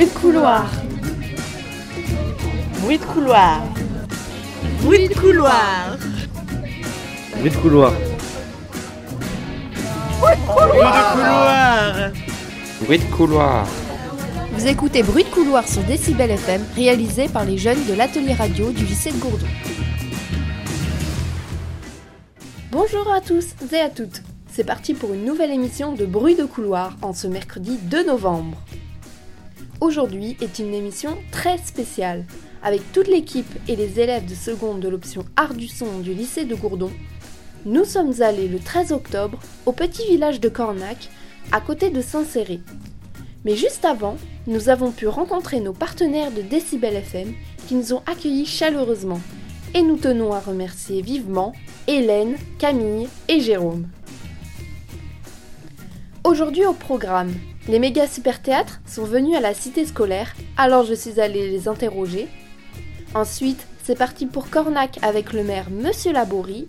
Bruit de couloir. Bruit de couloir. Bruit de couloir. Bruit de couloir. Bruit de couloir. Bruit de couloir. Vous écoutez Bruit de couloir sur Décibel FM, réalisé par les jeunes de l'atelier radio du lycée de Gourdon. Bonjour à tous et à toutes. C'est parti pour une nouvelle émission de Bruit de couloir en ce mercredi 2 novembre. Aujourd'hui est une émission très spéciale. Avec toute l'équipe et les élèves de seconde de l'option Art du son du lycée de Gourdon, nous sommes allés le 13 octobre au petit village de Cornac, à côté de Saint-Céré. Mais juste avant, nous avons pu rencontrer nos partenaires de Décibel FM qui nous ont accueillis chaleureusement. Et nous tenons à remercier vivement Hélène, Camille et Jérôme. Aujourd'hui au programme, les méga super théâtres sont venus à la cité scolaire, alors je suis allée les interroger. Ensuite, c'est parti pour Cornac avec le maire Monsieur Laborie.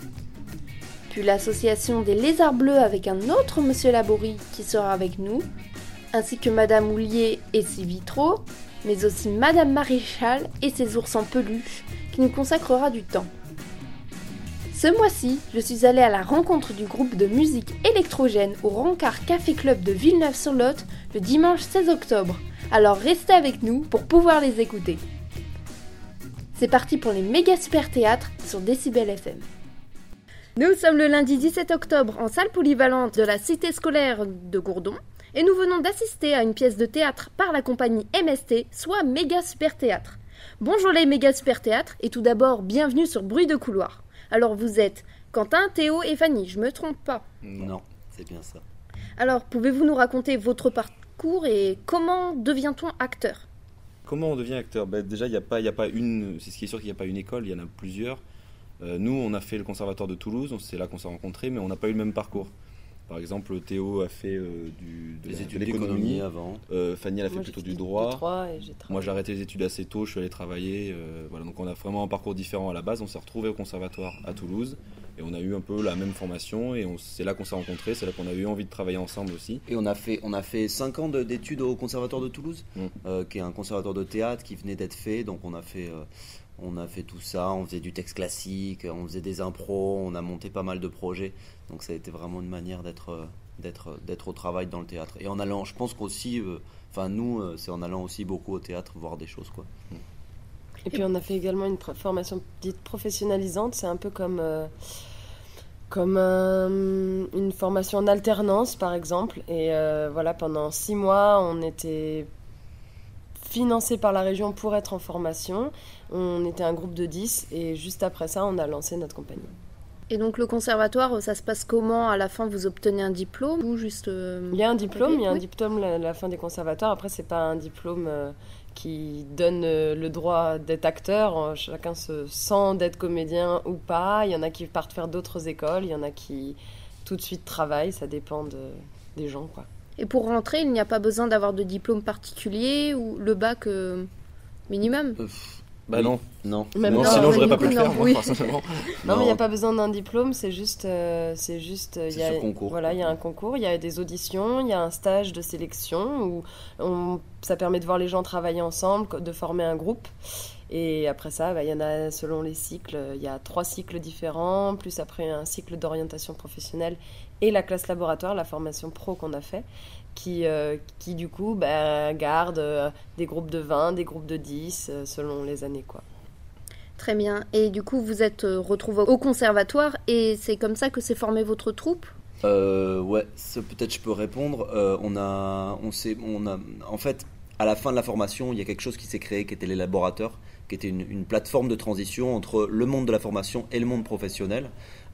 Puis l'association des lézards bleus avec un autre Monsieur Laborie qui sera avec nous, ainsi que Madame Houlier et ses vitraux, mais aussi Madame Maréchal et ses ours en peluche qui nous consacrera du temps. Ce mois-ci, je suis allée à la rencontre du groupe de musique électrogène au Rancard Café Club de Villeneuve-sur-Lot le dimanche 16 octobre. Alors restez avec nous pour pouvoir les écouter. C'est parti pour les méga super théâtres sur Décibel FM. Nous sommes le lundi 17 octobre en salle polyvalente de la cité scolaire de Gourdon et nous venons d'assister à une pièce de théâtre par la compagnie MST, soit Méga Super Théâtre. Bonjour les Méga Super Théâtres et tout d'abord bienvenue sur Bruit de couloir. Alors vous êtes Quentin, Théo et Fanny, je me trompe pas Non, c'est bien ça. Alors pouvez-vous nous raconter votre parcours et comment devient-on acteur? Comment on devient acteur? Ben, Déjà, il n'y a, pas, y a pas une. C'est ce qui est sûr qu'il n'y a pas une école, il y en a plusieurs. Euh, nous, on a fait le conservatoire de Toulouse, c'est là qu'on s'est rencontrés, mais on n'a pas eu le même parcours. Par exemple, Théo a fait euh, du, de Les études d'économie avant. Euh, Fanny, elle a fait Moi, plutôt du droit. et Moi, j'ai arrêté les études assez tôt, je suis allé travailler. euh, voilà, donc on a vraiment un parcours différent à la base. On s'est retrouvés au conservatoire à Toulouse et on a eu un peu la même formation et c'est là qu'on s'est rencontrés, c'est là qu'on a eu envie de travailler ensemble aussi. Et on a fait, on a fait 5 ans de- d'études au Conservatoire de Toulouse, Mm. euh, qui est un conservatoire de théâtre qui venait d'être fait. Donc on a fait, euh, on a fait tout ça. On faisait du texte classique, on faisait des impros, on a monté pas mal de projets. Donc ça a été vraiment une manière d'être, euh, d'être au travail dans le théâtre. Et en allant, je pense qu'aussi, euh, enfin nous, euh, c'est en allant aussi beaucoup au théâtre voir des choses quoi. Et puis on a fait également une formation dite professionnalisante. C'est un peu comme, euh, comme un- une formation en alternance, par exemple. Et euh, voilà, pendant six mois, on était financé par la région pour être en formation. On était un groupe de 10 et juste après ça, on a lancé notre compagnie. Et donc le conservatoire, ça se passe comment? À la fin, vous obtenez un diplôme ou juste euh, Il y a un diplôme, il y a un Oui. diplôme à la fin des conservatoires. Après, c'est pas un diplôme euh, qui donne euh, le droit d'être acteur. Chacun se sent d'être comédien ou pas. Il y en a qui partent faire d'autres écoles, il y en a qui tout de suite travaillent. Ça dépend de- des gens, quoi. Et pour rentrer, il n'y a pas besoin d'avoir de diplôme particulier ou le bac euh, minimum? Euh, Bah oui. non, Non. Même non, non, sinon j'aurais pas pu le faire, non, moi, oui. personnellement. Non, mais il n'y a pas besoin d'un diplôme, c'est juste, euh, c'est juste, euh, il y a, concours. voilà, il y a un concours, il y a des auditions, il y a un stage de sélection où on, ça permet de voir les gens travailler ensemble, de former un groupe. Et après ça, bah, il y en a selon les cycles. Il y a trois cycles différents, plus après un cycle d'orientation professionnelle et la classe laboratoire, la formation pro qu'on a fait, qui, euh, qui du coup bah, garde euh, des groupes de 20, des groupes de 10, euh, selon les années. quoi. Très bien. Et du coup, vous êtes euh, retrouvés au conservatoire et c'est comme ça que s'est formée votre troupe? Euh, ouais, peut-être je peux répondre. Euh, on a, on s'est, on a, en fait, à la fin de la formation, il y a quelque chose qui s'est créé, qui était les laborateurs, qui était une, une plateforme de transition entre le monde de la formation et le monde professionnel.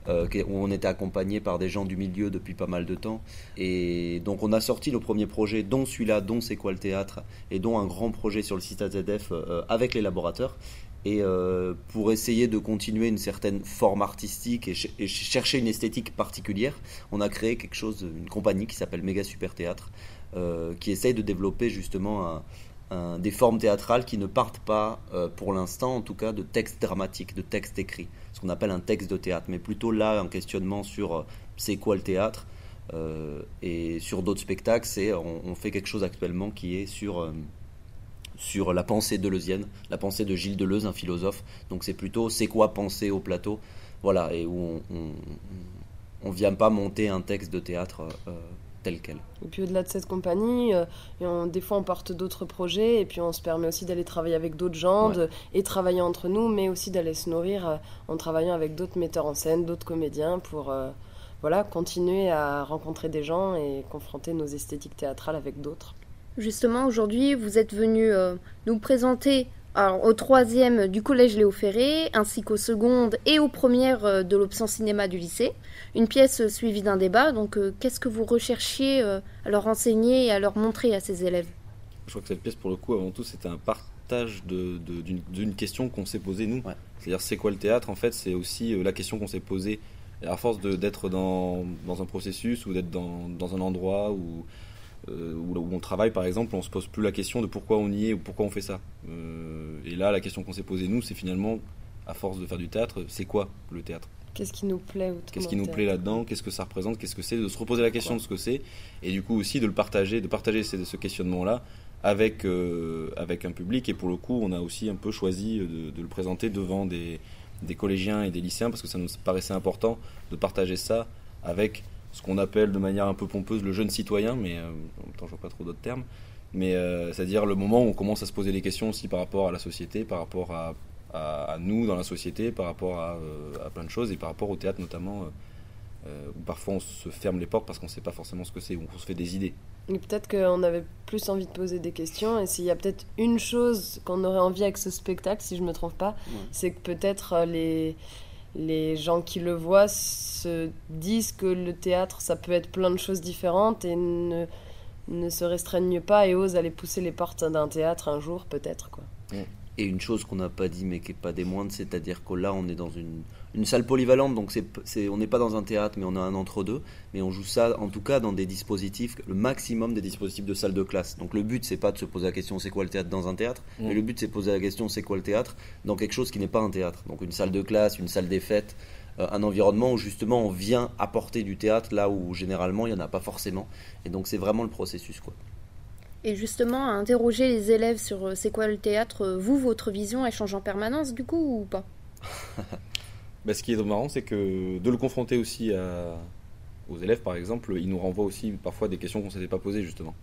Euh, où on était accompagné par des gens du milieu depuis pas mal de temps. Et donc on a sorti nos premiers projets, dont celui-là, dont C'est quoi le théâtre, et dont un grand projet sur le site AZF euh, avec les laborateurs. Et euh, pour essayer de continuer une certaine forme artistique et, ch- et ch- chercher une esthétique particulière, on a créé quelque chose, une compagnie qui s'appelle Méga Super Théâtre, euh, qui essaye de développer justement des formes théâtrales qui ne partent pas, euh, pour l'instant en tout cas, de textes dramatiques, de textes écrits, ce qu'on appelle un texte de théâtre, mais plutôt là un questionnement sur euh, c'est quoi le théâtre, euh, et sur d'autres spectacles, c'est on, on fait quelque chose actuellement qui est sur euh, la pensée deleuzienne, la pensée de Gilles Deleuze, un philosophe. Donc c'est plutôt c'est quoi penser au plateau, voilà, et où on, ne vient pas monter un texte de théâtre Et puis au-delà de cette compagnie, euh, des fois on porte d'autres projets et puis on se permet aussi d'aller travailler avec d'autres gens et travailler entre nous, mais aussi d'aller se nourrir euh, en travaillant avec d'autres metteurs en scène, d'autres comédiens pour voilà, continuer à rencontrer des gens et confronter nos esthétiques théâtrales avec d'autres. Justement, aujourd'hui, vous êtes venu euh, nous présenter au troisième du collège Léo Ferré, ainsi qu'au seconde et aux premières euh, de l'option cinéma du lycée. Une pièce suivie d'un débat. Donc, euh, qu'est-ce que vous recherchiez à leur enseigner et à leur montrer à ces élèves? Je crois que cette pièce, pour le coup, avant tout, c'était un partage d'une question qu'on s'est posée nous. C'est-à-dire, c'est quoi le théâtre? En fait, c'est aussi la question qu'on s'est posée à force d'être dans, dans, un processus ou d'être dans, dans, un endroit où, euh, où, on travaille, par exemple, on se pose plus la question de pourquoi on y est ou pourquoi on fait ça. Euh, et là, la question qu'on s'est posée, nous, c'est finalement, à force de faire du théâtre, c'est quoi le théâtre? Qu'est-ce qui nous plaît Qu'est-ce qui nous plaît là-dedans? Qu'est-ce que ça représente? Qu'est-ce que c'est? De se reposer la question de ce que c'est et du coup aussi de le partager, de partager ce, ce questionnement-là avec, euh, avec un public. Et pour le coup, on a aussi un peu choisi de, de le présenter devant des, des collégiens et des lycéens parce que ça nous paraissait important de partager ça avec ce qu'on appelle de manière un peu pompeuse le jeune citoyen, mais euh, en même temps je vois pas trop d'autres termes, mais euh, c'est-à-dire le moment où on commence à se poser des questions aussi par rapport à la société, par rapport à, à, nous dans la société, par rapport à, euh, à, plein de choses et par rapport au théâtre notamment, où parfois on se ferme les portes parce qu'on ne sait pas forcément ce que c'est, où on se fait des idées. Et peut-être qu'on avait plus envie de poser des questions. Et s'il y a peut-être une chose qu'on aurait envie avec ce spectacle, si je ne me trompe pas, c'est que peut-être euh, les, les gens qui le voient se disent que le théâtre, ça peut être plein de choses différentes et ne, ne se restreignent pas et osent aller pousser les portes d'un théâtre un jour, peut-être. quoi. Et une chose qu'on n'a pas dit mais qui n'est pas des moindres, c'est-à-dire que là on est dans une, une salle polyvalente, donc on n'est pas dans un théâtre mais on a un entre-deux, mais on joue ça en tout cas dans des dispositifs, le maximum des dispositifs de salle de classe. Donc le but c'est pas de se poser la question c'est quoi le théâtre dans un théâtre, mais le but c'est de poser la question c'est quoi le théâtre dans quelque chose qui n'est pas un théâtre. Donc une salle de classe, une salle des fêtes, euh, un environnement où justement on vient apporter du théâtre là où généralement il n'y en a pas forcément. Et donc c'est vraiment le processus quoi. Et justement, à interroger les élèves sur euh, c'est quoi le théâtre, euh, vous, votre vision, elle change en permanence du coup ou pas? Bah, Ce qui est marrant, c'est que de le confronter aussi aux élèves, par exemple, il nous renvoie aussi parfois des questions qu'on ne s'était pas posées justement.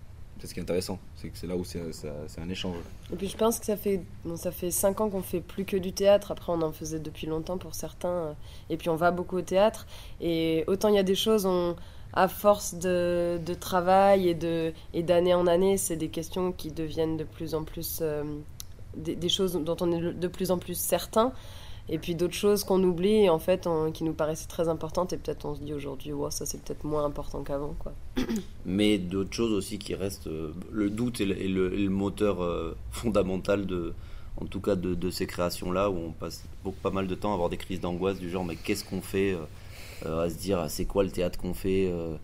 C'est ce qui est intéressant, c'est que c'est là où c'est un échange. Et puis je pense que ça fait, bon, ça fait 5 ans qu'on fait plus que du théâtre, après on en faisait depuis longtemps pour certains, et puis on va beaucoup au théâtre, et autant il y a des choses, on, à force de, travail et de et d'année en année, c'est des questions qui deviennent de plus en plus euh, des, choses dont on est de plus en plus certain. Et puis d'autres choses qu'on oublie, en fait, qui nous paraissaient très importantes, et peut-être on se dit aujourd'hui, ça c'est peut-être moins important qu'avant. Mais d'autres choses aussi qui restent, euh, le doute est le, moteur euh, fondamental de, en tout cas de, ces créations-là, où on passe beaucoup, pas mal de temps à avoir des crises d'angoisse du genre, mais qu'est-ce qu'on fait à se dire ah, c'est quoi le théâtre qu'on fait euh,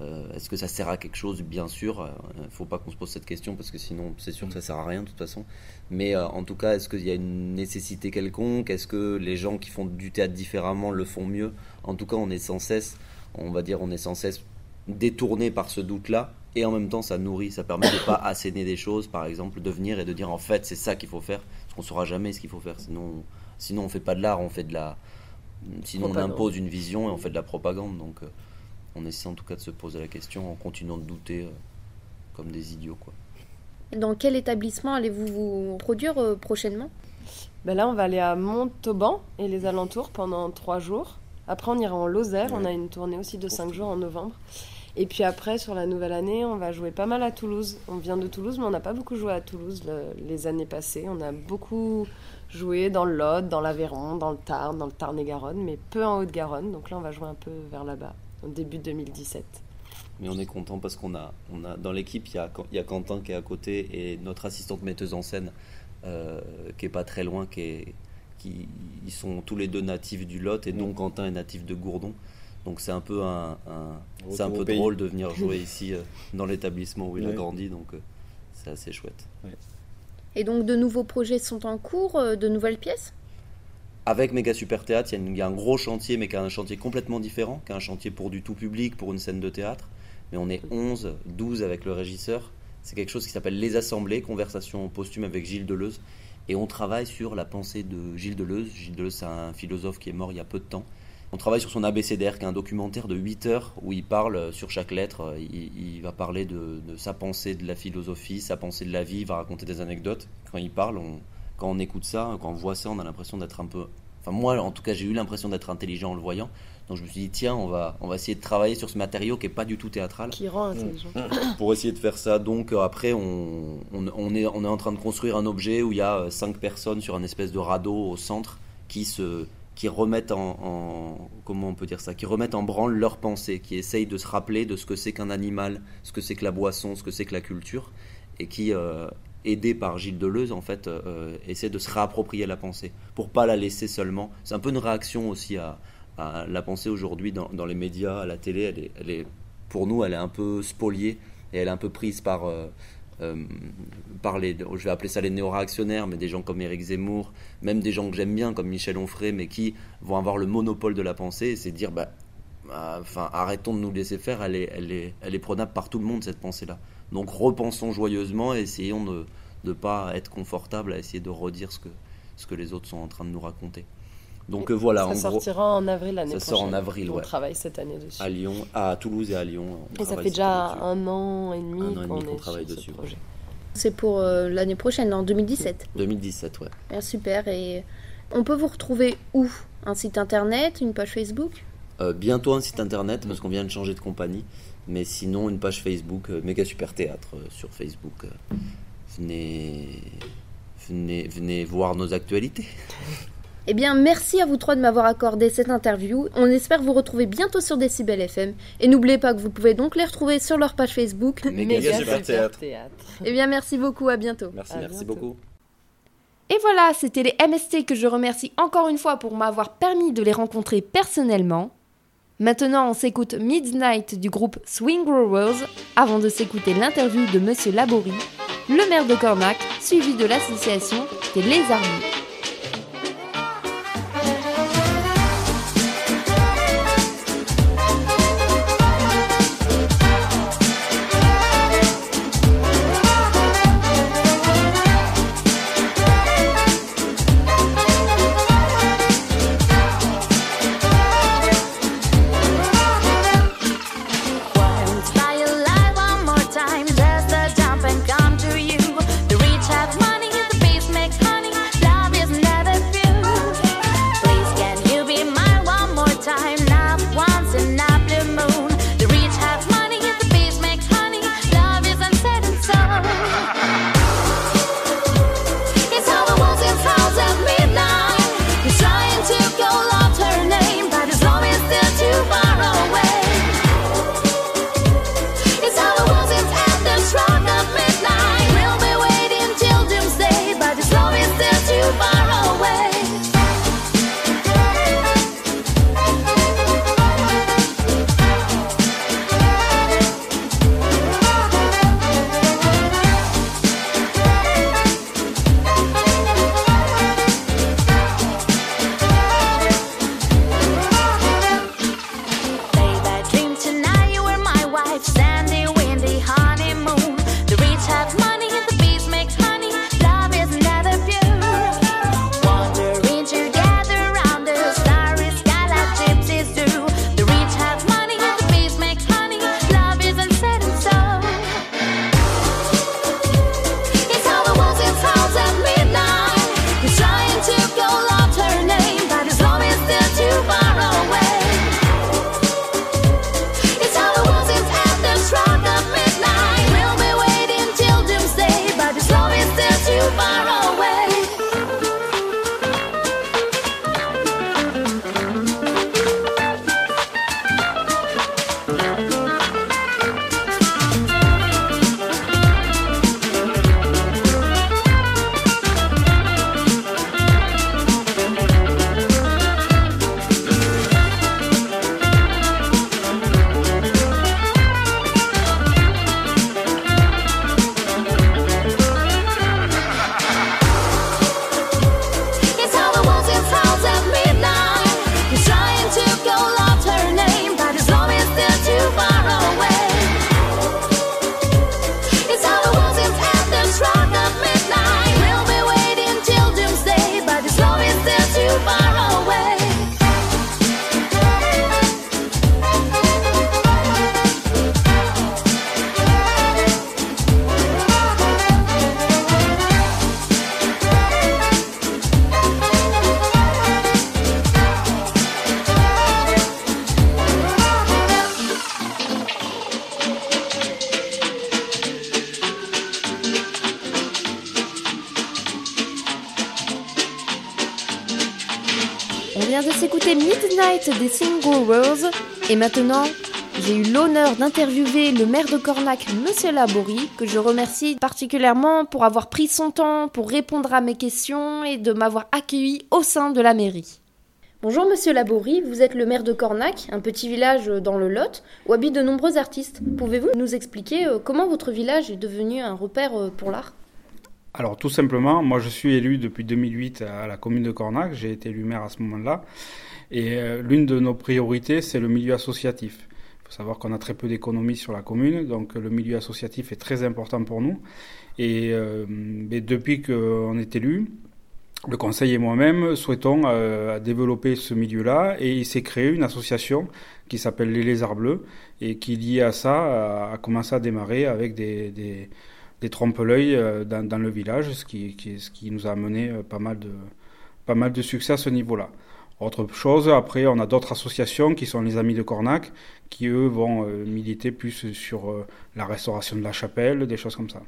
euh, Est-ce que ça sert à quelque chose? Bien sûr. Il ne faut pas qu'on se pose cette question parce que sinon c'est sûr que ça sert à rien de toute façon. Mais en tout cas, est-ce qu'il y a une nécessité quelconque? Est-ce que les gens qui font du théâtre différemment le font mieux? En tout cas, on est sans cesse, on va dire, on est sans cesse détourné par ce doute-là. Et en même temps, ça nourrit, ça permet de ne pas asséner des choses, par exemple, de venir et de dire en fait c'est ça qu'il faut faire, parce qu'on ne saura jamais ce qu'il faut faire. Sinon, sinon on fait pas de l'art, on fait de la, Sinon, on impose une vision et on fait de la propagande. Donc, euh, on essaie en tout cas de se poser la question en continuant de douter euh, comme des idiots. Quoi. Dans quel établissement allez-vous vous produire euh, prochainement? Ben Là, on va aller à Montauban et les alentours pendant trois jours. Après, on ira en Lozère. On a une tournée aussi de cinq jours en novembre. Et puis après, sur la nouvelle année, on va jouer pas mal à Toulouse. On vient de Toulouse, mais on n'a pas beaucoup joué à Toulouse les années passées. On a beaucoup joué dans le Lot, dans l'Aveyron, dans le Tarn, dans le Tarn-et-Garonne, mais peu en Haute-Garonne. Donc là, on va jouer un peu vers là-bas, au début 2017. Mais on est content parce qu'on a, on a dans l'équipe, il y a, y a, Quentin qui est à côté et notre assistante metteuse en scène euh, qui est pas très loin, qui, est, qui ils sont tous les deux natifs du Lot et donc Quentin est natif de Gourdon. Donc c'est un peu un, c'est un peu drôle de venir jouer ici euh, dans l'établissement où il a grandi, donc euh, c'est assez chouette. Et donc de nouveaux projets sont en cours, euh, de nouvelles pièces? Avec Méga Super Théâtre, il y, a un gros chantier, mais qui est un chantier complètement différent, qui est un chantier pour du tout public, pour une scène de théâtre. Mais on est 11, 12 avec le régisseur, C'est quelque chose qui s'appelle Les Assemblées, conversation posthume avec Gilles Deleuze. Et on travaille sur la pensée de Gilles Deleuze. Gilles Deleuze, c'est un philosophe qui est mort il y a peu de temps. On travaille sur son ABCDR, qui est un documentaire de 8 heures où il parle euh, sur chaque lettre. euh, Il, il va parler de, de sa pensée de la philosophie, sa pensée de la vie, il va raconter des anecdotes. Quand il parle, on- quand on écoute ça, quand on voit ça, on a l'impression d'être un peu. Enfin, moi, en tout cas, j'ai eu l'impression d'être intelligent en le voyant. Donc je me suis dit, tiens, on va, on va essayer de travailler sur ce matériau qui n'est pas du tout théâtral Qui rend intelligent. pour essayer de faire ça. Donc euh, après, on, on, on est, on est en train de construire un objet où il y a cinq personnes sur un espèce de radeau au centre qui se qui remettent en, en- comment on peut dire ça qui remettent en branle leurs pensées qui essayent de se rappeler de ce que c'est qu'un animal ce que c'est que la boisson ce que c'est que la culture et qui euh, aidés par Gilles Deleuze en fait euh, euh, essaient de se réapproprier la pensée pour pas la laisser seulement. C'est un peu une réaction aussi à, la pensée aujourd'hui dans, dans les médias à la télé. Elle est, pour nous, elle est un peu spoliée et elle est un peu prise par, euh, par les, je vais appeler ça les néo-réactionnaires, mais des gens comme Éric Zemmour, même des gens que j'aime bien comme Michel Onfray, mais qui vont avoir le monopole de la pensée c'est dire, bah, bah, enfin, arrêtons de nous laisser faire, elle est, elle, est, elle est prenable par tout le monde cette pensée-là. Donc repensons joyeusement et essayons de ne pas être confortable à essayer de redire ce que, ce que les autres sont en train de nous raconter. Donc euh, voilà, ça en gros, sortira en avril l'année ça prochaine. sort en avril, On ouais. travaille cette année dessus. à Lyon, à Toulouse et à Lyon. on Et ça fait déjà dessus. un an et demi Un an et qu'on demi qu'on est travaille sur dessus. ce. C'est pour euh, l'année prochaine, en 2017. 2017, ouais. Ah, super. Et on peut vous retrouver où? Un site internet, une page Facebook? Euh, bientôt un site internet parce qu'on vient de changer de compagnie. Mais sinon, une page Facebook, euh, Méga Super Théâtre euh, sur Facebook. venez, venez, venez voir nos actualités. Eh bien, merci à vous trois de m'avoir accordé cette interview. On espère vous retrouver bientôt sur Decibel FM. Et n'oubliez pas que vous pouvez donc les retrouver sur leur page Facebook. Méga Super Théâtre. Eh bien, merci beaucoup, à bientôt. Merci. À Merci bientôt. beaucoup. Et voilà, c'était les MST que je remercie encore une fois pour m'avoir permis de les rencontrer personnellement. Maintenant, on s'écoute Midnight du groupe Swing Growers avant de s'écouter l'interview de Monsieur Laborie, le maire de Cornac, suivi de l'association des Lézardiers. Fly Night des Single Rose. Et maintenant, j'ai eu l'honneur d'interviewer le maire de Cornac, Monsieur Laborie, que je remercie particulièrement pour avoir pris son temps pour répondre à mes questions et de m'avoir accueilli au sein de la mairie. Bonjour Monsieur Laborie, vous êtes le maire de Cornac, un petit village dans le Lot où habitent de nombreux artistes. Pouvez-vous nous expliquer euh, comment votre village est devenu un repère euh, pour l'art? Alors tout simplement, moi je suis élu depuis 2008 à la commune de Cornac, j'ai été élu maire à ce moment-là, et euh, l'une de nos priorités c'est le milieu associatif. Il faut savoir qu'on a très peu d'économies sur la commune, donc le milieu associatif est très important pour nous. Et, euh, et depuis qu'on est élu, le conseil et moi-même souhaitons euh, développer ce milieu-là et il s'est créé une association qui s'appelle les Lézards Bleus et qui, lié à ça, a, commencé à démarrer avec des, des trompe-l'œil euh, dans, dans, le village, ce qui, qui, ce qui nous a amené euh, pas mal de, pas mal de succès à ce niveau-là. Autre chose, après, on a d'autres associations qui sont les Amis de Cornac, qui eux vont euh, militer plus sur euh, la restauration de la chapelle, des choses comme ça.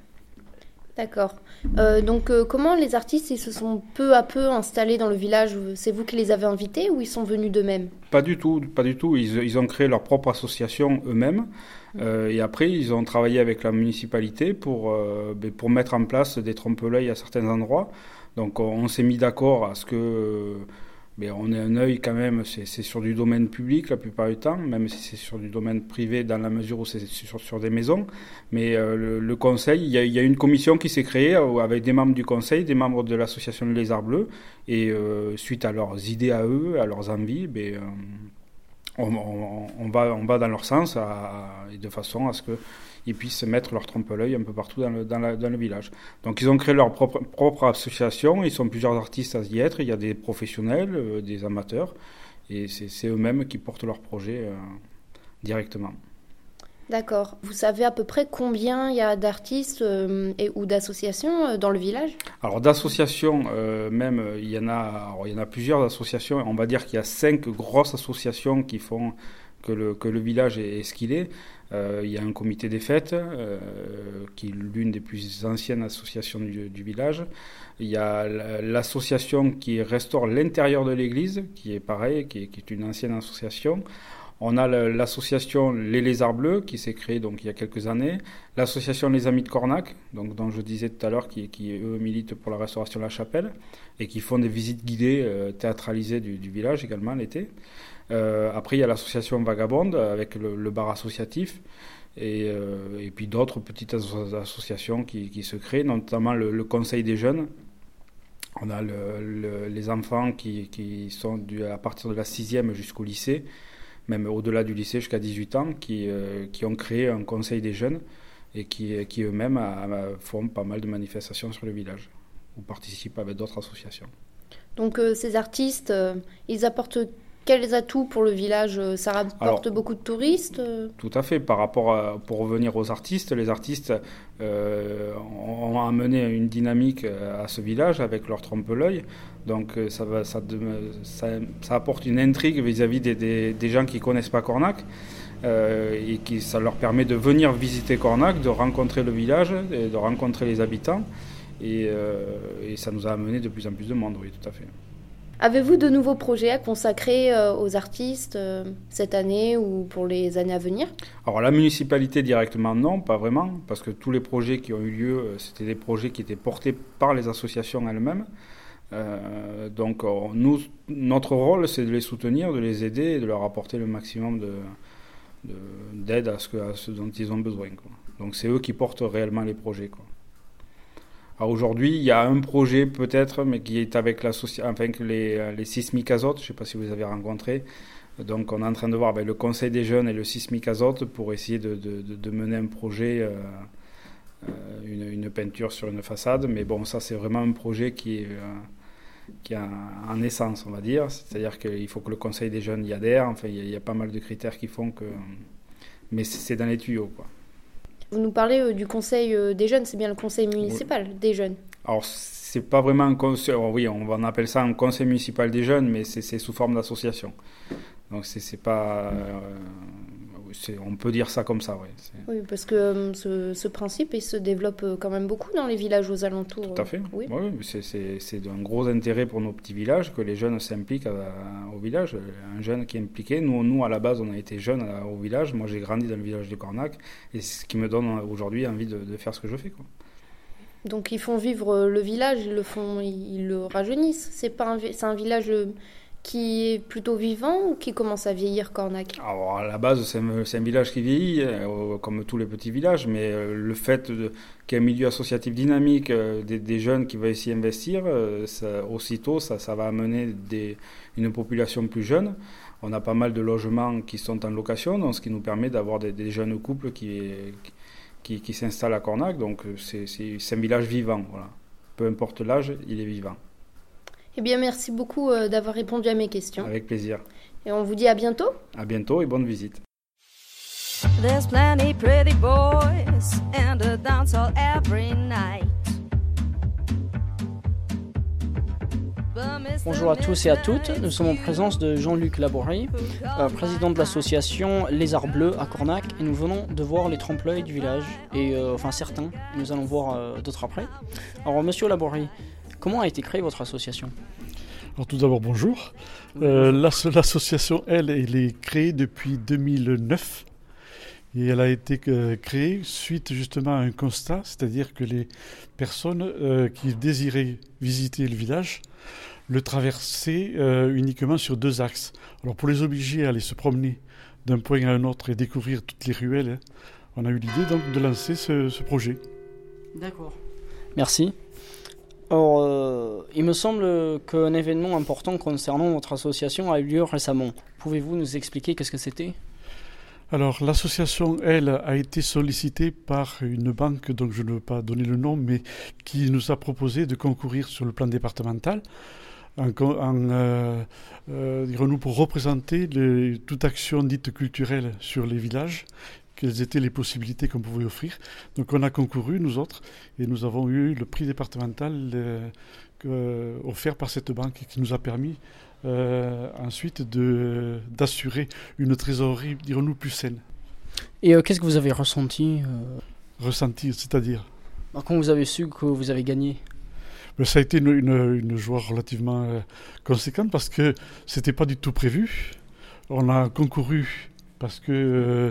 D'accord. Euh, donc comment les artistes ils se sont peu à peu installés dans le village C'est vous qui les avez invités ou ils sont venus d'eux-mêmes? Pas du tout, pas du tout. Ils, ils ont créé leur propre association eux-mêmes euh, et après ils ont travaillé avec la municipalité pour, euh, ben, pour mettre en place des trompe-l'œil à certains endroits. Donc on, s'est mis d'accord à ce que mais on est un œil quand même, c'est sur du domaine public la plupart du temps, même si c'est sur du domaine privé dans la mesure où c'est sur, des maisons. Mais euh, le, conseil, il y, a, une commission qui s'est créée avec des membres du conseil, des membres de l'association Les Arts Bleus, et suite à leurs idées à eux, à leurs envies, ben, on, on, on, va, dans leur sens à, à, de façon à ce que ils puissent mettre leur trompe-l'œil un peu partout dans le, village. Donc ils ont créé leur propre, propre, association, ils sont plusieurs artistes à y être, il y a des professionnels, euh, des amateurs, et c'est eux-mêmes qui portent leur projet euh, directement. D'accord. Vous savez à peu près combien il y a d'artistes euh, et ou d'associations euh, dans le village? Alors d'associations, euh, même il y en a, plusieurs associations. On va dire qu'il y a cinq grosses associations qui font que le, village est, ce qu'il est. Il y a un comité des fêtes, qui est l'une des plus anciennes associations du, village. Il y a l'association qui restaure l'intérieur de l'église, qui est pareil, qui est une ancienne association. On a l'association Les Lézards Bleus qui s'est créée donc il y a quelques années, l'association Les Amis de Cornac, donc dont je disais tout à l'heure, qui, qui eux militent pour la restauration de la chapelle et qui font des visites guidées euh, théâtralisées du, village également l'été. Euh, après, il y a l'association Vagabonde avec le, bar associatif. Et, euh, et puis d'autres petites associations qui, se créent, notamment le, Conseil des jeunes, on a le, le, les enfants qui, qui sont à partir de la sixième jusqu'au lycée, même au-delà du lycée jusqu'à 18 ans, qui, euh, qui ont créé un conseil des jeunes et qui, qui eux-mêmes font pas mal de manifestations sur le village ou participent avec d'autres associations. Donc euh, ces artistes, euh, ils apportent quels atouts pour le village Ça rapporte Alors, beaucoup de touristes Tout à fait. Par rapport à, pour revenir aux artistes, les artistes euh, ont amené une dynamique à ce village avec leur trompe-l'œil. Donc ça, va, ça, ça, ça, apporte une intrigue vis-à-vis -vis des, des, des, gens qui ne connaissent pas Cornac. Euh, et qui, ça leur permet de venir visiter Cornac, de rencontrer le village, et de rencontrer les habitants. Et, euh, et ça nous a amené de plus en plus de monde, oui, tout à fait. Avez-vous de nouveaux projets à consacrer euh, aux artistes euh, cette année ou pour les années à venir? Alors la municipalité directement non, pas vraiment, parce que tous les projets qui ont eu lieu, euh, c'était des projets qui étaient portés par les associations elles-mêmes. Donc nous, notre rôle, c'est de les soutenir, de les aider et de leur apporter le maximum d'aide à, ce dont ils ont besoin. Donc c'est eux qui portent réellement les projets. Aujourd'hui, il y a un projet peut-être, mais qui est avec enfin, les, les sismiques azote. Je ne sais pas si vous avez rencontré. Donc, on est en train de voir avec le Conseil des jeunes et le sismique azote pour essayer de, de, de mener un projet, euh, une, une, peinture sur une façade. Mais bon, ça, c'est vraiment un projet qui est, euh, qui en essence, on va dire. C'est-à-dire qu'il faut que le Conseil des jeunes y adhère. Enfin, il y, il y a pas mal de critères qui font que. Mais c'est dans les tuyaux, quoi. Vous nous parlez euh, du conseil euh, des jeunes, c'est bien le conseil municipal oui. des jeunes. Alors, c'est pas vraiment un conseil, oh, oui, on appelle ça un conseil municipal des jeunes, mais c'est sous forme d'association. Donc, c'est pas. Euh, on peut dire ça comme ça, c'est- Oui, parce que euh, ce, ce principe, il se développe euh, quand même beaucoup dans les villages aux alentours. Tout à fait. Oui. Ouais, ouais, c'est- c'est c'est d'un gros intérêt pour nos petits villages que les jeunes s'impliquent au village. Un jeune qui est impliqué, nous, nous à la base, on a été jeunes à- au village. Moi, j'ai grandi dans le village de Cornac et c'est ce qui me donne aujourd'hui envie de, de faire ce que je fais. Quoi. Donc ils font vivre euh, le village, ils le font, ils le rajeunissent. C'est pas c'est un village euh, qui est plutôt vivant ou qui commence à vieillir, Cornac Alors, à la base, c'est un, village qui vieillit, euh, comme tous les petits villages, mais euh, le fait qu'il y ait un milieu associatif dynamique, euh, des, jeunes qui veulent s'y investir, aussitôt, ça, va amener une population plus jeune. On a pas mal de logements qui sont en location, donc ce qui nous permet d'avoir des, jeunes couples qui, s'installent à Cornac. Donc, c'est un village vivant. Peu importe l'âge, il est vivant. Eh bien, merci beaucoup euh, d'avoir répondu à mes questions. Avec plaisir. Et on vous dit à bientôt. À bientôt et bonne visite. There's plenty pretty boys and a dance hall every night. But Mr. Bonjour à tous et à toutes, nous sommes en présence de Jean-Luc Laborie, euh, président de l'association Les Arts Bleus à Cornac, et nous venons de voir les trompe-l'œil du village, et euh, enfin certains, nous allons voir euh, d'autres après. Alors monsieur Laborie, comment a été créée votre association Alors tout d'abord, bonjour. Euh, l'asso- L'association, elle, elle est créée depuis 2009 et elle a été euh, créée suite justement à un constat, c'est-à-dire que les personnes euh, qui désiraient visiter le village le traversaient uniquement sur deux axes. Alors pour les obliger à aller se promener d'un point à un autre et découvrir toutes les ruelles, hein, on a eu l'idée donc de lancer ce, ce projet. D'accord. Merci. Alors, euh, il me semble qu'un événement important concernant votre association a eu lieu récemment. Pouvez-vous nous expliquer qu'est-ce que c'était? Alors, l'association, elle, a été sollicitée par une banque, dont je ne veux pas donner le nom, mais qui nous a proposé de concourir sur le plan départemental, euh, euh, dirons-nous, pour représenter toute action dite culturelle sur les villages, quelles étaient les possibilités qu'on pouvait offrir. Donc, on a concouru, nous autres, et nous avons eu le prix départemental euh, que- offert par cette banque qui nous a permis euh, ensuite d'assurer une trésorerie, dirons-nous, plus saine. Et euh, qu'est-ce que vous avez ressenti euh, Ressentir, c'est-à-dire? bah, quand vous avez su que vous avez gagné? Ça a été une, une- une joie relativement euh, conséquente parce que c'était pas du tout prévu. On a concouru parce que euh,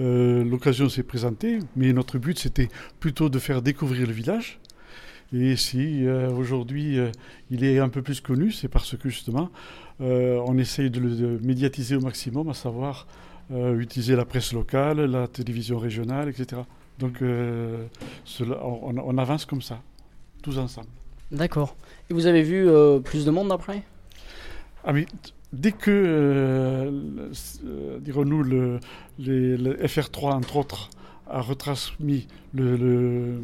euh, l'occasion s'est présentée, mais notre but c'était plutôt de faire découvrir le village. Et si euh, aujourd'hui il est un peu plus connu, c'est parce que justement on essaye de le de médiatiser au maximum, à savoir utiliser la presse locale, la télévision régionale, etc. Donc cela- on, on avance comme ça, tous ensemble. D'accord. Et vous avez vu plus de monde après? Ah mais dès que, euh, euh, dirons-nous, le, les- le FR3, entre autres, a retransmis le,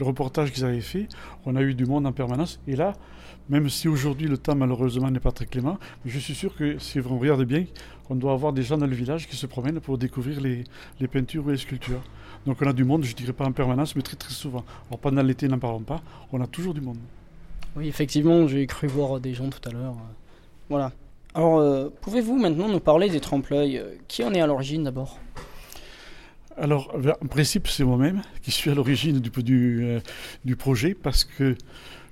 reportage qu'ils avaient fait, on a eu du monde en permanence. Et là, même si aujourd'hui le temps malheureusement n'est pas très clément, je suis sûr que si on regarde bien, on doit avoir des gens dans le village qui se promènent pour découvrir les, peintures ou les sculptures. Donc on a du monde, je dirais pas en permanence, mais très très souvent. Alors pendant l'été, n'en parlons pas, on a toujours du monde. Oui, effectivement, j'ai cru voir des gens tout à l'heure. Voilà. Alors, euh, pouvez-vous maintenant nous parler des trompe-l'œil euh, Qui en est à l'origine d'abord? Alors, en principe, c'est moi-même qui suis à l'origine du, du, euh, du projet parce que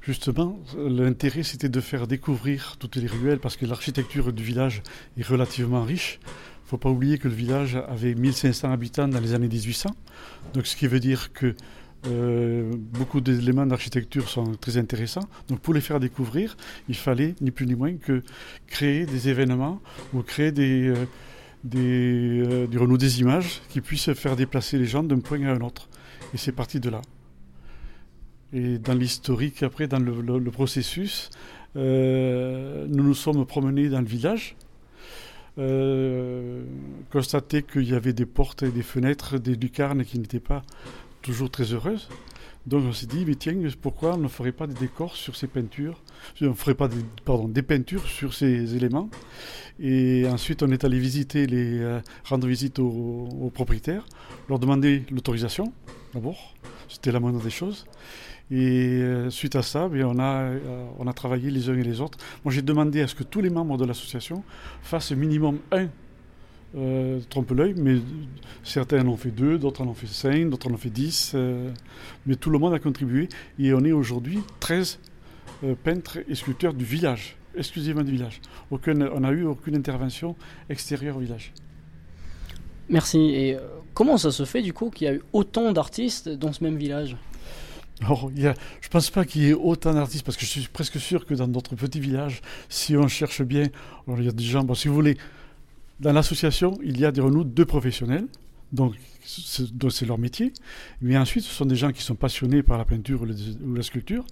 justement, l'intérêt c'était de faire découvrir toutes les ruelles parce que l'architecture du village est relativement riche. Il ne faut pas oublier que le village avait 1500 habitants dans les années 1800, donc ce qui veut dire que euh, beaucoup d'éléments d'architecture sont très intéressants. Donc pour les faire découvrir, il fallait ni plus ni moins que créer des événements ou créer des, euh, des, euh, des images qui puissent faire déplacer les gens d'un point à un autre. Et c'est parti de là. Et dans l'historique, après, dans le, processus, nous nous sommes promenés dans le village, euh, constaté qu'il y avait des portes et des fenêtres, des lucarnes qui n'étaient pas toujours très heureuses. Donc on s'est dit, mais tiens, pourquoi on ne ferait pas des décors sur ces peintures On ne ferait pas des, pardon, peintures sur ces éléments? Et ensuite, on est allé visiter euh, rendre visite aux, propriétaires, leur demander l'autorisation, d'abord. C'était la moindre des choses. Et euh, suite à ça, ben, on, a, euh, on a travaillé les uns et les autres. Moi, j'ai demandé à ce que tous les membres de l'association fassent minimum un euh, trompe-l'œil, mais certains en ont fait deux, d'autres en ont fait cinq, d'autres en ont fait dix, euh, mais tout le monde a contribué et on est aujourd'hui 13 euh, peintres et sculpteurs du village, exclusivement du village. Aucun, on n'a eu aucune intervention extérieure au village. Merci. Et euh, comment ça se fait du coup qu'il y a eu autant d'artistes dans ce même village? Alors, il y a, je ne pense pas qu'il y ait autant d'artistes, parce que je suis presque sûr que dans notre petit village, si on cherche bien, alors il y a des gens, bon, si vous voulez, dans l'association, il y a des renouds deux professionnels, donc c'est leur métier, mais ensuite, ce sont des gens qui sont passionnés par la peinture ou, la sculpture,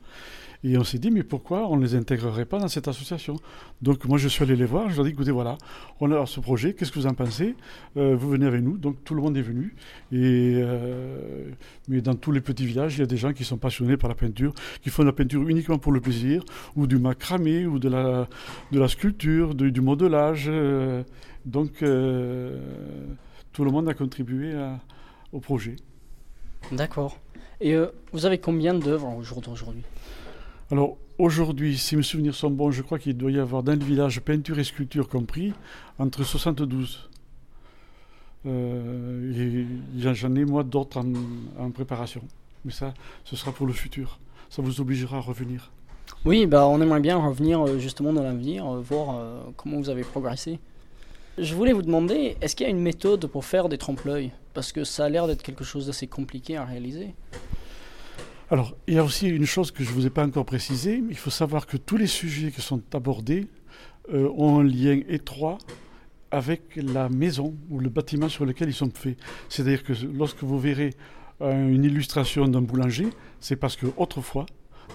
et on s'est dit, mais pourquoi on ne les intégrerait pas dans cette association? Donc moi, je suis allé les voir, je leur ai dit, écoutez, voilà, on a ce projet, qu'est-ce que vous en pensez? Euh, Vous venez avec nous, donc tout le monde est venu, et... euh, mais dans tous les petits villages, il y a des gens qui sont passionnés par la peinture, qui font de la peinture uniquement pour le plaisir, ou du macramé, ou de la, de la sculpture, du modelage. euh, donc, euh, tout le monde a contribué à- au projet. D'accord. Et euh, vous avez combien d'œuvres au jour d'aujourd'hui Alors, aujourd'hui, si mes souvenirs sont bons, je crois qu'il doit y avoir dans le village, peinture et sculpture compris, entre 72. Euh, j'en- ai, moi, d'autres en, en préparation. Mais ça, ce sera pour le futur. Ça vous obligera à revenir. Oui, bah, on aimerait bien revenir justement dans l'avenir, voir comment vous avez progressé. Je voulais vous demander, est-ce qu'il y a une méthode pour faire des trompe-l'œil? Parce que ça a l'air d'être quelque chose d'assez compliqué à réaliser. Alors, il y a aussi une chose que je ne vous ai pas encore précisée, il faut savoir que tous les sujets qui sont abordés euh, ont un lien étroit avec la maison ou le bâtiment sur lequel ils sont faits. C'est-à-dire que lorsque vous verrez euh, une illustration d'un boulanger, c'est parce que autrefois,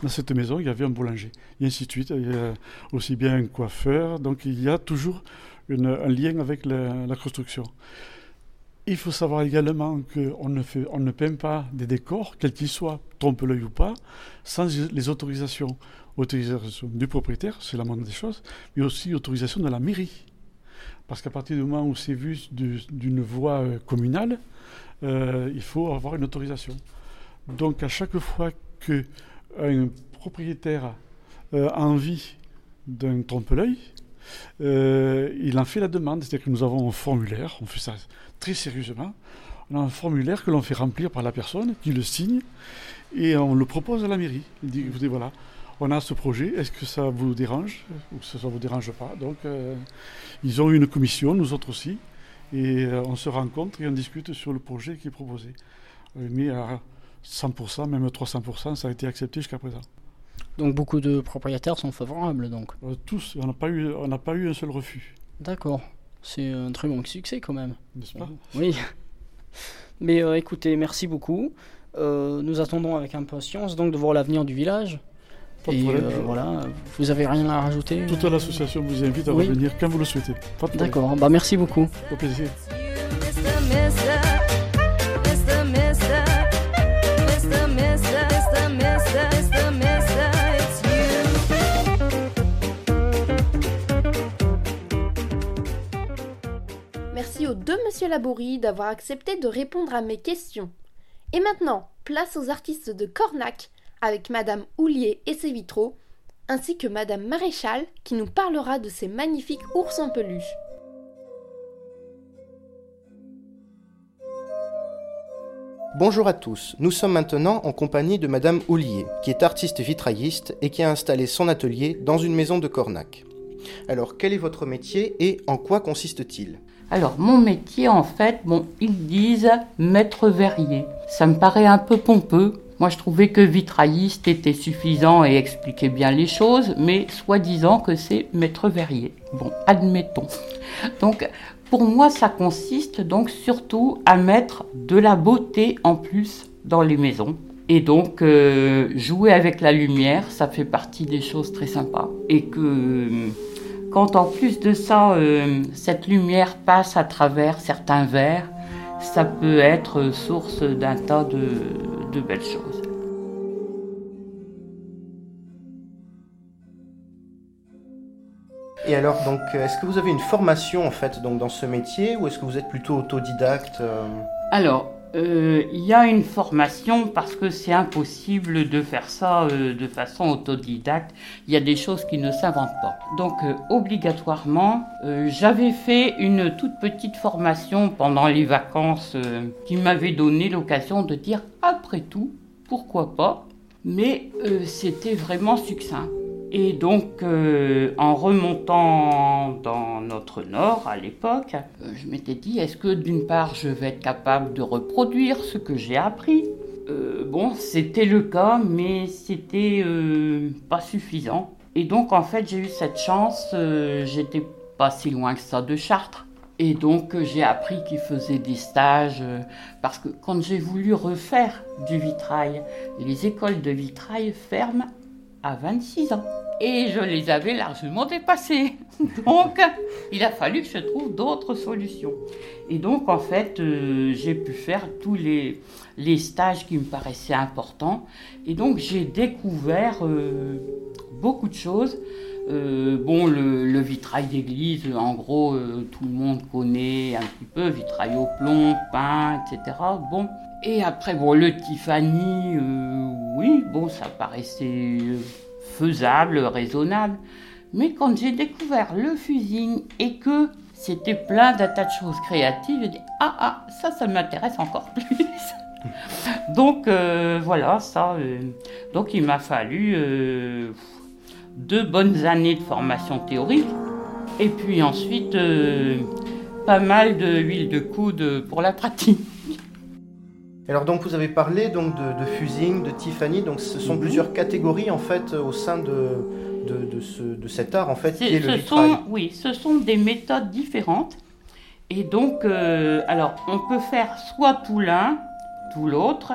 dans cette maison, il y avait un boulanger. Et ainsi de suite. Il y a aussi bien un coiffeur. Donc, il y a toujours un lien avec la- construction. Il faut savoir également qu'on ne, on ne peint pas des décors, quels qu'ils soient, trompe-l'œil ou pas, sans les autorisations. Autorisation du propriétaire, c'est la moindre des choses, mais aussi autorisation de la mairie. Parce qu'à partir du moment où c'est vu d'une voie euh, communale, euh, il faut avoir une autorisation. Donc à chaque fois qu'un propriétaire euh, a envie d'un trompe-l'œil, euh, il en fait la demande. C'est-à-dire que nous avons un formulaire, on fait ça très sérieusement. On a un formulaire que l'on fait remplir par la personne qui le signe et on le propose à la mairie. Il dit voilà, on a ce projet, est-ce que ça vous dérange ou que ça ne vous dérange pas? Donc, euh, ils ont une commission, nous autres aussi, et euh, on se rencontre et on discute sur le projet qui est proposé. Mais à 100%, même 300%, ça a été accepté jusqu'à présent. Donc beaucoup de propriétaires sont favorables, donc. Euh, tous, on n'a pas, eu- on n'a pas eu un seul refus. D'accord. C'est un très bon succès quand même. N'est-ce pas? Oui. Mais euh, écoutez, merci beaucoup. Euh, nous attendons avec impatience donc de voir l'avenir du village. Pas de Et problème. euh, voilà, vous avez rien à rajouter? Toute l'association vous invite à Oui. revenir quand vous le souhaitez. Pas de problème. D'accord, bah merci beaucoup. Au plaisir. Aux deux Monsieur d'avoir accepté de répondre à mes questions. Et maintenant, place aux artistes de Cornac avec Madame Houlier et ses vitraux, ainsi que Madame Maréchal qui nous parlera de ses magnifiques ours en peluche. Bonjour à tous, nous sommes maintenant en compagnie de Madame Houlier, qui est artiste vitrailliste et qui a installé son atelier dans une maison de Cornac. Alors, quel est votre métier et en quoi consiste-t-il? Alors, mon métier, en fait, bon, ils disent maître verrier. Ça me paraît un peu pompeux. Moi, je trouvais que vitrailliste était suffisant et expliquait bien les choses, mais soi-disant que c'est maître verrier. Bon, admettons. Donc, pour moi, ça consiste donc surtout à mettre de la beauté en plus dans les maisons. Et donc, euh, jouer avec la lumière, ça fait partie des choses très sympas. Et que euh, quand en plus de ça, euh, cette lumière passe à travers certains verres, ça peut être source d'un tas de, de belles choses. Et alors, donc, euh, est-ce que vous avez une formation en fait donc, dans ce métier ou est-ce que vous êtes plutôt autodidacte euh? Euh, Il y a une formation parce que c'est impossible de faire ça euh, de façon autodidacte. Il y a des choses qui ne s'inventent pas. Donc euh, obligatoirement, euh, j'avais fait une toute petite formation pendant les vacances euh, qui m'avait donné l'occasion de dire après tout, pourquoi pas? Mais c'était vraiment succinct. Et donc, euh, en remontant dans notre nord à l'époque, euh, je m'étais dit, est-ce que d'une part, je vais être capable de reproduire ce que j'ai appris? Euh, Bon, c'était le cas, mais c'était pas suffisant. Et donc, en fait, j'ai eu cette chance, j'étais pas si loin que ça de Chartres. Et donc, j'ai appris qu'ils faisaient des stages, parce que quand j'ai voulu refaire du vitrail, les écoles de vitrail ferment à 26 ans. Et je les avais largement dépassés. Donc, il a fallu que je trouve d'autres solutions. Et donc, en fait, euh, j'ai pu faire tous les, les stages qui me paraissaient importants. Et donc, j'ai découvert euh, beaucoup de choses. Euh, bon, le, vitrail d'église, en gros, tout le monde connaît un petit peu, vitrail au plomb, peint, etc. Bon. Et après, bon, le Tiffany, euh, oui, bon, ça paraissait faisable, raisonnable. Mais quand j'ai découvert le fusing et que c'était plein d'un tas de choses créatives, j'ai dit ah ah ça ça m'intéresse encore plus. donc euh, voilà ça. euh, donc il m'a fallu euh, deux bonnes années de formation théorique et puis ensuite euh, pas mal de huile de coude pour la pratique. Alors donc vous avez parlé donc de, de fusing, de Tiffany, donc ce sont Mhm. plusieurs catégories en fait au sein de, de, de ce, de cet art en fait qui est le vitrail. sont, oui, ce sont des méthodes différentes. Et donc, euh, alors, on peut faire soit tout l'un, tout l'autre,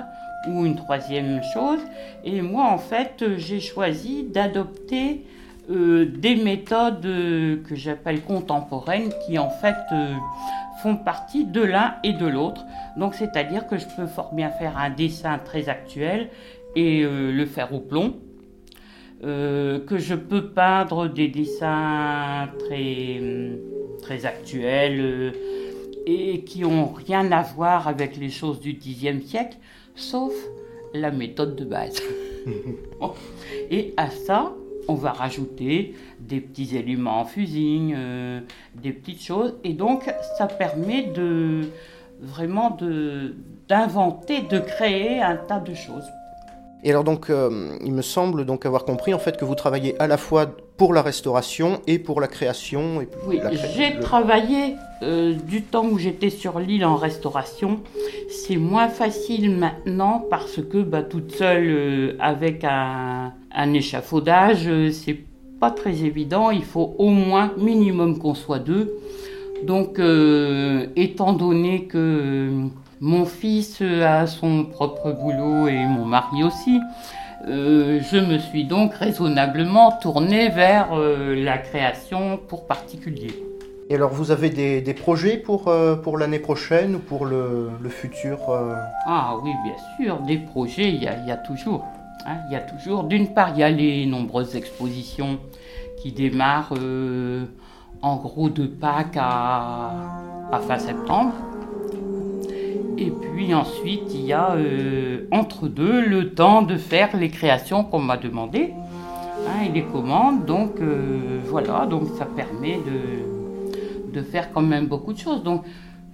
ou une troisième chose. Et moi, en fait, j'ai choisi d'adopter euh, des méthodes euh, que j'appelle contemporaines, qui en fait euh, font partie de l'un et de l'autre. Donc, c'est-à-dire que je peux fort bien faire un dessin très actuel et euh, le faire au plomb. Euh, que je peux peindre des dessins très, très actuels euh, et qui ont rien à voir avec les choses du Xe siècle, sauf la méthode de base. Et à ça, on va rajouter des petits éléments en fusing, euh, des petites choses, et donc ça permet de vraiment de d'inventer, de créer un tas de choses. Et alors donc euh, il me semble donc avoir compris en fait que vous travaillez à la fois pour la restauration et pour la création. Et Oui, la cré- j'ai le- travaillé euh, du temps où j'étais sur l'île en restauration. C'est moins facile maintenant parce que bah, toute seule euh, avec un, un échafaudage, euh, c'est pas très évident. Il faut au moins minimum qu'on soit deux. Donc, euh, étant donné que euh, mon fils a son propre boulot et mon mari aussi, euh, je me suis donc raisonnablement tournée vers euh, la création pour particuliers. Et alors vous avez des, des projets pour, euh, pour l'année prochaine ou pour le, le futur euh, Ah oui, bien sûr, des projets, il y y a toujours. Hein, il y a toujours. D'une part, il y a les nombreuses expositions qui démarrent euh, en gros de Pâques à, fin septembre. Et puis ensuite, il y a euh, entre deux le temps de faire les créations qu'on m'a demandées hein, et les commandes. Donc euh, voilà, donc ça permet de, de faire quand même beaucoup de choses. Donc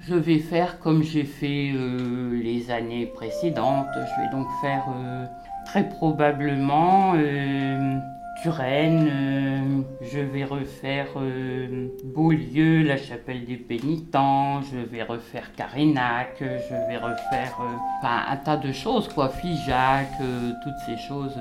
je vais faire comme j'ai fait euh, les années précédentes. Je vais donc faire euh, très probablement euh, Turenne. je vais refaire Beaulieu, la chapelle des pénitents. Je vais refaire Carénac. Je vais refaire un tas de choses, quoi. Figeac, toutes ces choses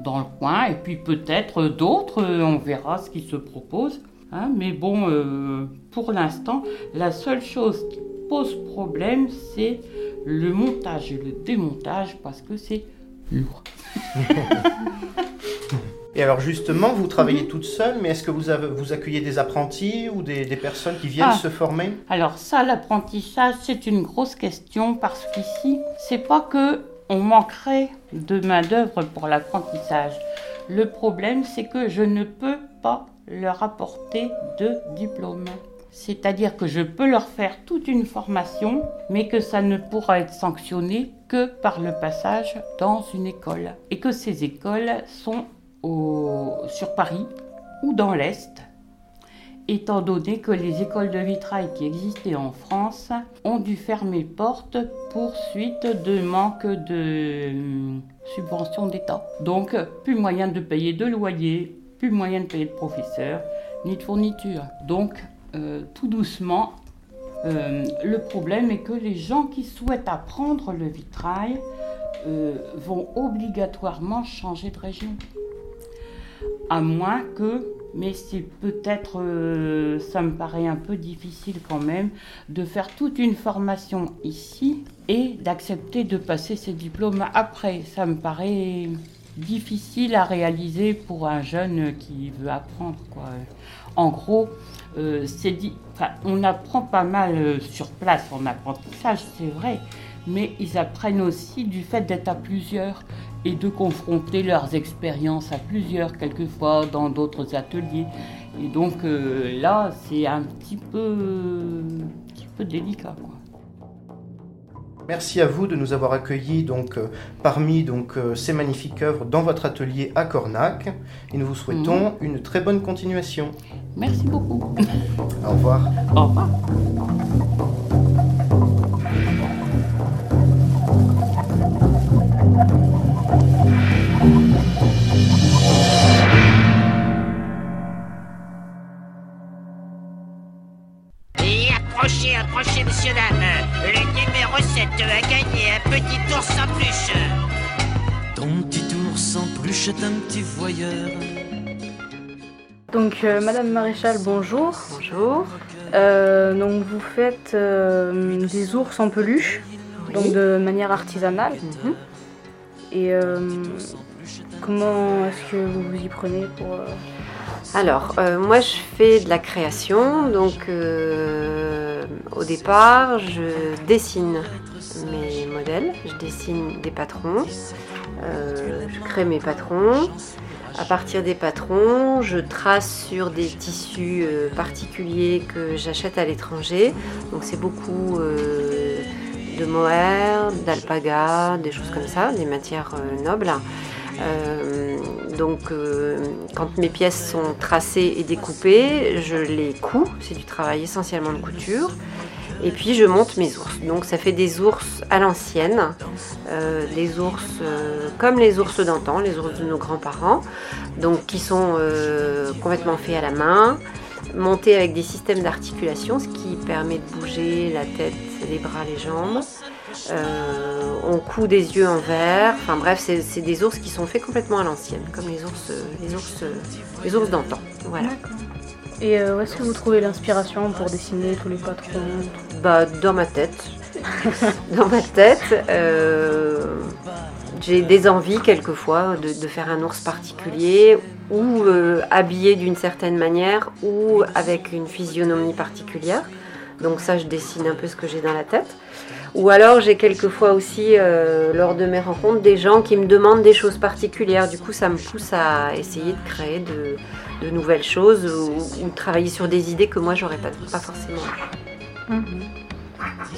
dans le coin. Et puis peut-être d'autres. on verra ce qui se propose. Hein, mais bon, euh, pour l'instant, la seule chose qui pose problème, c'est le montage et le démontage parce que c'est lourd. Et alors justement, vous travaillez toute seule, mais est-ce que vous, avez, vous accueillez des apprentis ou des, des personnes qui viennent Ah. se former? Alors ça, l'apprentissage, c'est une grosse question parce qu'ici, c'est pas que on manquerait de main d'œuvre pour l'apprentissage. Le problème, c'est que je ne peux pas leur apporter de diplôme. C'est-à-dire que je peux leur faire toute une formation, mais que ça ne pourra être sanctionné que par le passage dans une école. Et que ces écoles sont sur Paris ou dans l'Est, étant donné que les écoles de vitrail qui existaient en France ont dû fermer porte pour suite de manque de hum, subventions d'État. Donc, plus moyen de payer de loyer, plus moyen de payer de professeurs, ni de fournitures. Donc, euh, tout doucement, euh, le problème est que les gens qui souhaitent apprendre le vitrail euh, vont obligatoirement changer de région. À moins que, mais c'est peut-être, ça me paraît un peu difficile quand même, de faire toute une formation ici et d'accepter de passer ces diplômes après. Ça me paraît difficile à réaliser pour un jeune qui veut apprendre. Quoi. En gros, euh, dit, on apprend pas mal euh, sur place en apprentissage, c'est vrai, mais ils apprennent aussi du fait d'être à plusieurs et de confronter leurs expériences à plusieurs, quelquefois dans d'autres ateliers. Et donc euh, là, c'est un petit peu, petit peu délicat. Quoi. Merci à vous de nous avoir accueillis donc, euh, parmi donc, euh, ces magnifiques œuvres dans votre atelier à Cornac. Et nous vous souhaitons mhm. une très bonne continuation. Merci beaucoup. Au revoir. Au revoir. Est un petit voyeur. Donc, euh, Madame Maréchal, bonjour. Bonjour. Euh, donc, vous faites euh, des ours en peluche, donc de manière artisanale. Mhm. Et comment est-ce que vous vous y prenez pour alors, euh, moi je fais de la création, donc euh, au départ je dessine mes modèles, je dessine des patrons, euh, je crée mes patrons. À partir des patrons, je trace sur des tissus particuliers que j'achète à l'étranger. Donc c'est beaucoup de mohair, d'alpaga, des choses comme ça, des matières nobles. Donc euh, quand mes pièces sont tracées et découpées, je les couds, c'est du travail essentiellement de couture. Et puis je monte mes ours. Donc ça fait des ours à l'ancienne, euh, des ours euh, comme les ours d'antan, les ours de nos grands-parents, donc qui sont complètement faits à la main, montés avec des systèmes d'articulation, ce qui permet de bouger la tête, les bras, les jambes. Euh, on coud des yeux en verre. Enfin bref, c'est des ours qui sont faits complètement à l'ancienne, comme les ours, les ours, les ours d'antan. Voilà. Et euh, où est-ce que vous trouvez l'inspiration pour dessiner tous les patrons Bah dans ma tête. dans ma tête, euh, j'ai des envies quelquefois de, faire un ours particulier ou habillé d'une certaine manière ou avec une physionomie particulière. Donc ça, je dessine un peu ce que j'ai dans la tête. Ou alors j'ai quelquefois aussi, euh, lors de mes rencontres, des gens qui me demandent des choses particulières. Du coup, ça me pousse à essayer de créer de, nouvelles choses ou, de travailler sur des idées que moi, j'aurais pas, pas forcément. Mhm.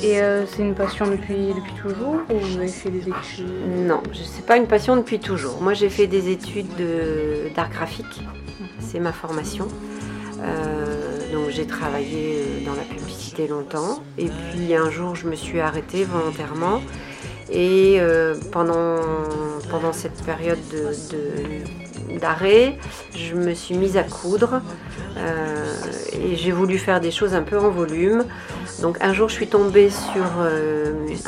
Et euh, c'est une passion depuis, depuis toujours ou vous avez fait des études? Non, c'est pas une passion depuis toujours. Moi, j'ai fait des études d'art graphique. Mhm. C'est ma formation. Euh, donc j'ai travaillé dans la publicité longtemps. Et puis un jour, je me suis arrêtée volontairement. Et euh, pendant, pendant cette période d'arrêt, je me suis mise à coudre et j'ai voulu faire des choses un peu en volume. Donc un jour, je suis tombée sur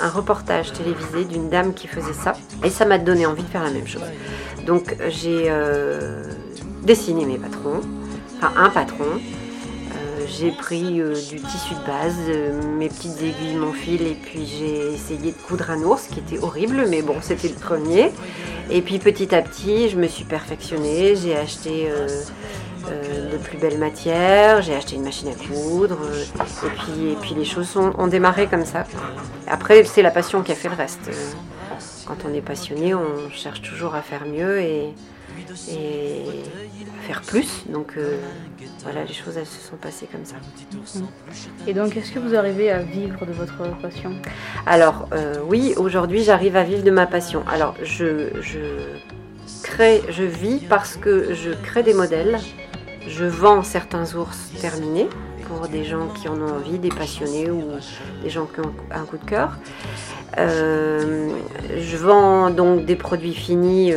un reportage télévisé d'une dame qui faisait ça et ça m'a donné envie de faire la même chose. Donc j'ai dessiné mes patrons, enfin un patron, j'ai pris euh, du tissu de base, euh, mes petites aiguilles, mon fil, et puis j'ai essayé de coudre un ours, qui était horrible, mais bon, c'était le premier. Et puis petit à petit, je me suis perfectionnée, j'ai acheté euh, de plus belles matières, j'ai acheté une machine à coudre, et, puis, les choses ont démarré comme ça. Après, c'est la passion qui a fait le reste. Quand on est passionné, on cherche toujours à faire mieux, et faire plus. Donc euh, voilà, les choses elles se sont passées comme ça. Mhm. Et donc, est-ce que vous arrivez à vivre de votre passion? Alors euh, oui, aujourd'hui j'arrive à vivre de ma passion. Alors je, je crée, je vis parce que je crée des modèles, je vends certains ours terminés pour des gens qui en ont envie, des passionnés ou des gens qui ont un coup de cœur. Euh, je vends donc des produits finis euh,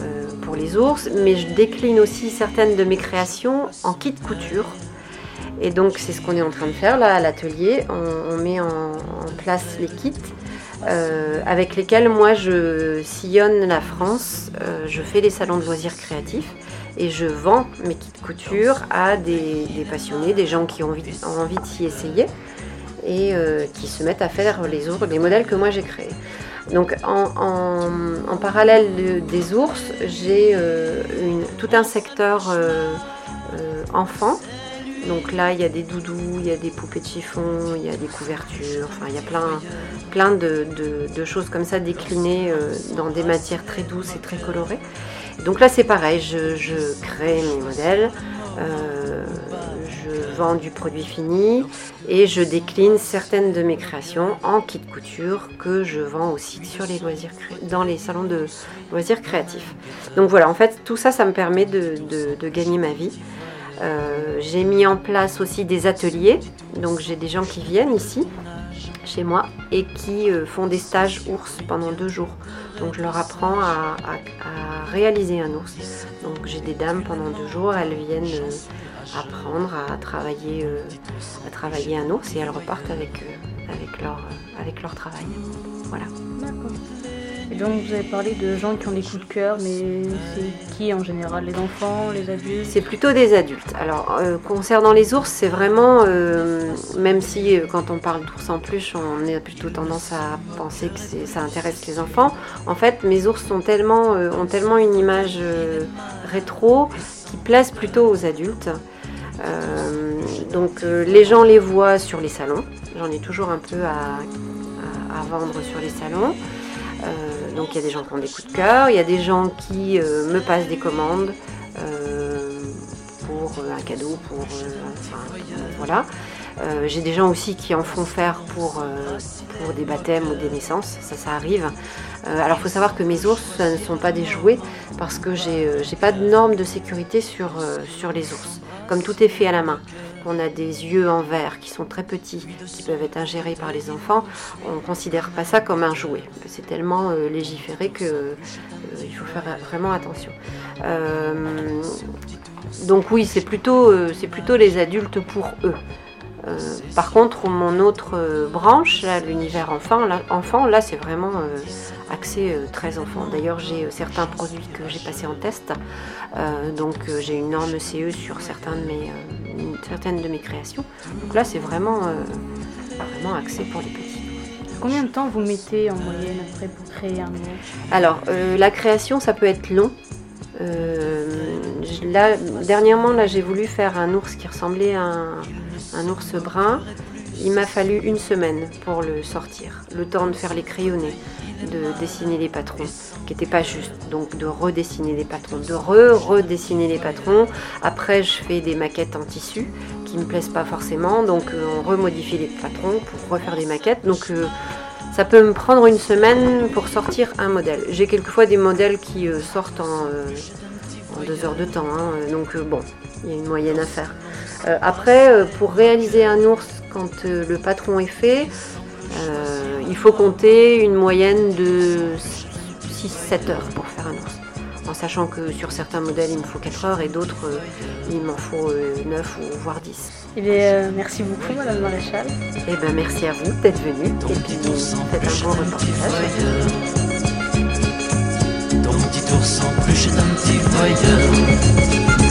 euh, pour les ours, mais je décline aussi certaines de mes créations en kit couture. Et donc c'est ce qu'on est en train de faire là à l'atelier. On, met en, place les kits avec lesquels moi je sillonne la France. Je fais des salons de loisirs créatifs et je vends mes kits couture à des, passionnés, des gens qui ont envie, ont envie de s'y essayer et euh, qui se mettent à faire les, ours, les modèles que moi j'ai créés. Donc en, parallèle de- des ours, j'ai euh, tout un secteur euh, enfant. Donc là, il y a des doudous, il y a des poupées de chiffon, il y a des couvertures, enfin il y a plein, plein de, de- de choses comme ça déclinées dans des matières très douces et très colorées. Donc là, c'est pareil, je, crée mes modèles, euh, je vends du produit fini et je décline certaines de mes créations en kit couture que je vends aussi sur les loisirs dans les salons de loisirs créatifs. Donc voilà, en fait, tout ça, ça me permet de gagner ma vie. Euh, j'ai mis en place aussi des ateliers, donc j'ai des gens qui viennent ici chez moi et qui euh, font des stages ours pendant deux jours. Donc je leur apprends à, réaliser un ours. Donc j'ai des dames pendant deux jours, elles viennent euh, apprendre à travailler, euh, à travailler un ours et elles repartent avec leur travail. Voilà. Et donc, vous avez parlé de gens qui ont des coups de cœur, mais c'est qui en général? Les enfants, les adultes? C'est plutôt des adultes. Alors, euh, concernant les ours, c'est vraiment, euh, même si euh, quand on parle d'ours en peluche, on a plutôt tendance à penser que ça intéresse les enfants. En fait, mes ours tellement, ont tellement une image rétro qui plaisent plutôt aux adultes. Donc, les gens les voient sur les salons. J'en ai toujours un peu à vendre sur les salons. Euh, donc il y a des gens qui ont des coups de cœur, il y a des gens qui euh, me passent des commandes euh, pour un cadeau, pour enfin, voilà. J'ai des gens aussi qui en font faire pour, pour des baptêmes ou des naissances, ça ça arrive. Alors il faut savoir que mes ours ce ne sont pas des jouets parce que j'ai pas de normes de sécurité sur, sur les ours. Comme tout est fait à la main, on a des yeux en verre qui sont très petits, qui peuvent être ingérés par les enfants, on ne considère pas ça comme un jouet. C'est tellement euh, légiféré que euh, faut faire vraiment attention. Euh, donc oui, c'est plutôt les adultes pour eux. Euh, par contre, mon autre euh, branche, l'univers enfant, là, enfant, là c'est vraiment euh, axé très enfant. D'ailleurs, j'ai certains produits que j'ai passés en test. Donc, j'ai une norme CE sur certains de mes, une- certaines de mes créations. Donc là, c'est vraiment, vraiment axé pour les petits. Combien de temps vous mettez en moyenne après pour créer un ours Alors, la création, ça peut être long. Là, dernièrement, là, j'ai voulu faire un ours qui ressemblait à un, un ours brun. Il m'a fallu une semaine pour le sortir, le temps de faire les crayonnés, de dessiner les patrons, qui n'étaient pas justes, donc de redessiner les patrons, de re-redessiner les patrons. Après, je fais des maquettes en tissu qui me plaisent pas forcément, donc euh, on remodifie les patrons pour refaire des maquettes. Donc euh, ça peut me prendre une semaine pour sortir un modèle. J'ai quelquefois des modèles qui euh, sortent en, deux heures de temps, hein, donc bon, il y a une moyenne à faire. Euh, après, euh, pour réaliser un ours, quand euh, le patron est fait, euh, il faut compter une moyenne de 6-7 heures pour faire un ours. En sachant que sur certains modèles, il me faut 4 heures et d'autres, euh, il m'en faut euh, 9 ou voire 10. Eh bien, euh, merci beaucoup, Madame Maréchal. Eh ben, merci à vous d'être venu et puis faites un bon reportage. Ton petit ours en peluche est un petit voyeur.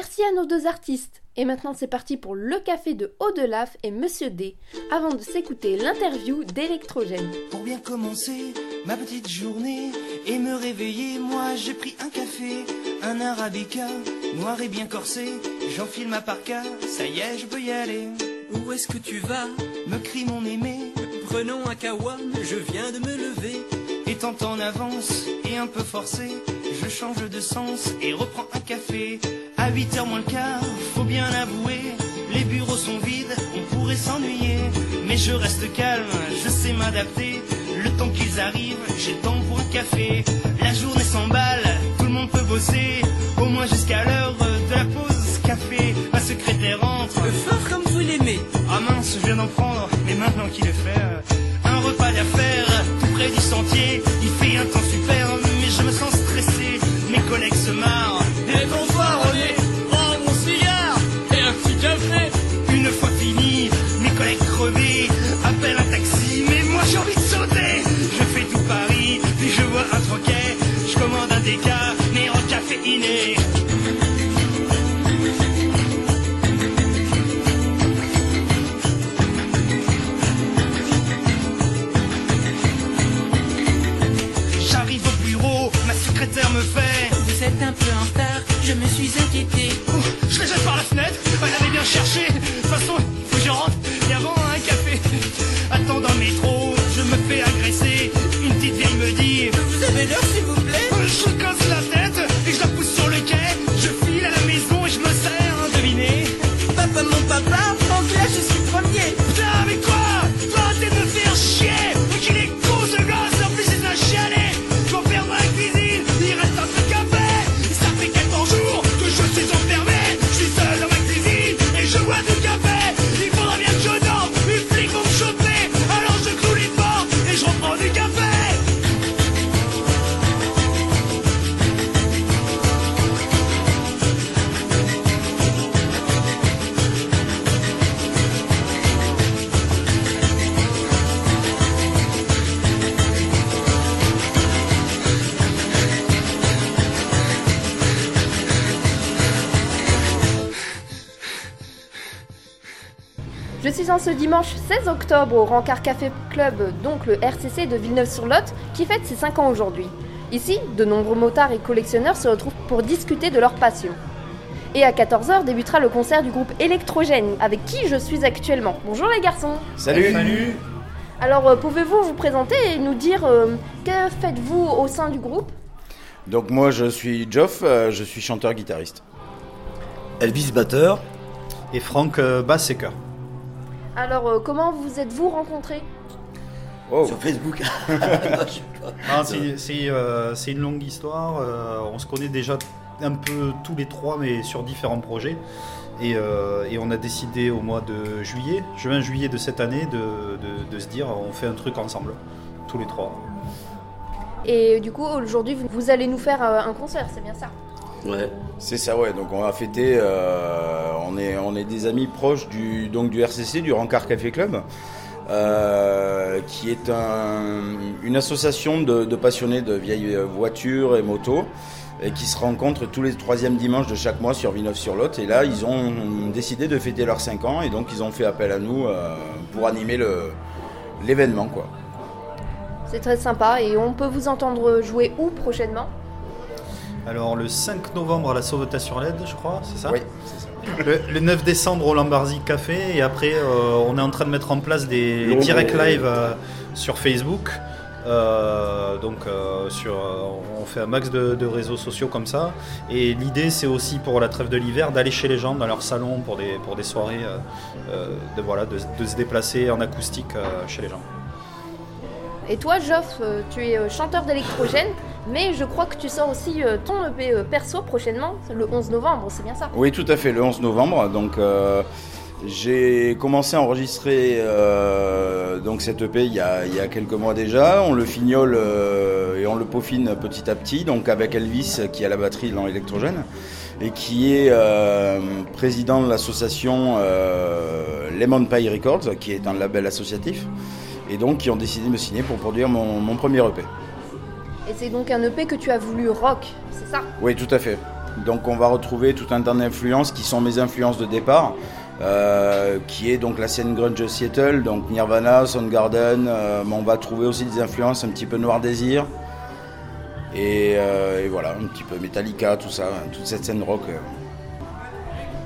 Merci à nos deux artistes. Et maintenant c'est parti pour le café de Haut-de-Laf et Monsieur D, avant de s'écouter l'interview d'Electrogène. Pour bien commencer ma petite journée et me réveiller, moi j'ai pris un café, un arabica, noir et bien corsé. J'enfile ma parka, ça y est, je peux y aller. Où est-ce que tu vas? Me crie mon aimé, Prenons un kawa, je viens de me lever. Étant en avance et un peu forcé, je change de sens et reprends un café. À 8h moins le quart, faut bien avouer, les bureaux sont vides, on pourrait s'ennuyer. Mais je reste calme, je sais m'adapter. Le temps qu'ils arrivent, j'ai le temps pour un café. La journée s'emballe, tout le monde peut bosser, au moins jusqu'à l'heure de la pause café. Ma secrétaire entre. Fort comme vous l'aimez. Ah mince, je viens d'en prendre, mais maintenant qu'il est fait, un repas d'affaires, tout près du sentier. Caféiné. J'arrive au bureau, ma secrétaire me fait. Vous êtes un peu en retard, je me suis inquiété. Ce dimanche 16 octobre au Rancard Café Club, donc le RCC de Villeneuve-sur-Lot, qui fête ses 5 ans aujourd'hui. Ici, de nombreux motards et collectionneurs se retrouvent pour discuter de leur passion. Et à 14h débutera le concert du groupe Électrogène, avec qui je suis actuellement. Bonjour les garçons Salut. Salut Alors, euh, pouvez-vous vous présenter et nous dire euh, que faites-vous au sein du groupe? Donc moi je suis Geoff, euh, je suis chanteur-guitariste. Elvis batteur et Franck euh, basse et chœur. Alors, euh, comment vous êtes-vous rencontrés Oh. Sur Facebook. Ah, c'est c'est, euh, c'est une longue histoire. euh, on se connaît déjà un peu tous les trois, mais sur différents projets. Et, euh, et on a décidé au mois de juillet, juin-juillet de cette année, de, de- de se dire on fait un truc ensemble, tous les trois. Et du coup, aujourd'hui, vous, vous allez nous faire euh, un concert, c'est bien ça? Ouais. C'est ça, ouais. Donc on va fêter. euh, on est on est des amis proches du donc du RCC, du Rancard Café Club, euh, qui est un- une association de, passionnés de vieilles voitures et motos. Et qui se rencontrent tous les troisièmes dimanches de chaque mois sur Villeneuve-sur-Lot. Et là, ils ont décidé de fêter leurs 5 ans. Et donc, ils ont fait appel à nous euh, pour animer l'événement, quoi. C'est très sympa et on peut vous entendre jouer où prochainement? Alors le 5 novembre à la Sauvetage sur LED, je crois, c'est ça Oui, c'est ça. Le, le 9 décembre au Lambarzi Café et après euh, on est en train de mettre en place des direct live euh, sur Facebook. Euh, donc sur, on fait un max de, de réseaux sociaux comme ça. Et l'idée c'est aussi pour la trêve de l'hiver d'aller chez les gens dans leur salon pour des, pour des soirées, de, voilà, de, de se déplacer en acoustique chez les gens. Et toi, Geoff, euh, tu es euh, chanteur d'électrogène, mais je crois que tu sors aussi euh, ton EP perso prochainement, le 11 novembre, c'est bien ça? Oui, tout à fait, le 11 novembre. Donc, j'ai commencé à enregistrer euh, donc cet EP il y, a, il y a quelques mois déjà. On le fignole et on le peaufine petit à petit, donc avec Elvis qui a la batterie dans l'électrogène et qui est président de l'association Lemon Pie Records, qui est un label associatif, et donc qui ont décidé de me signer pour produire mon, mon premier EP. Et c'est donc un EP que tu as voulu rock, c'est ça? Oui, tout à fait. Donc on va retrouver tout un tas d'influences qui sont mes influences de départ, euh, qui est donc la scène grunge Seattle, donc Nirvana, Soundgarden. euh, mais on va trouver aussi des influences un petit peu Noir Désir. Et, euh, et voilà, un petit peu Metallica, tout ça, toute cette scène rock.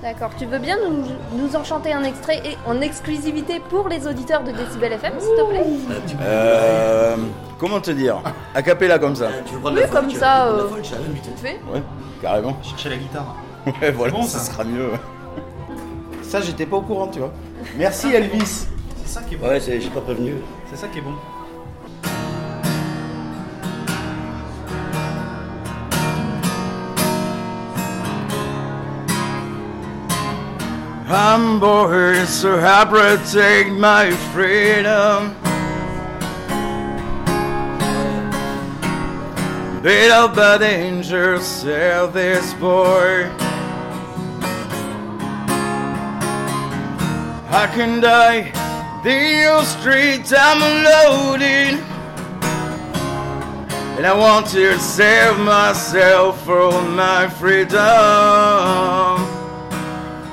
Euh. D'accord, tu veux bien nous, nous en chanter un extrait et en exclusivité pour les auditeurs de Décibel FM, s'il te plaît Euh, comment te dire? A cappella comme ça. Oui, comme ça, euh, vite fait. Ouais, carrément. Chercher la guitare. Ouais, voilà, bon, ça ça. sera mieux. Ça, j'étais pas au courant, tu vois. Merci Elvis. C'est ça qui est bon. Ouais, c'est- j'ai pas prévenu. C'est ça qui est bon. I'm bored, so I protect my freedom. Beat up by danger, sell this boy. I can die, the old street I'm loaded. And I want to save myself from my freedom.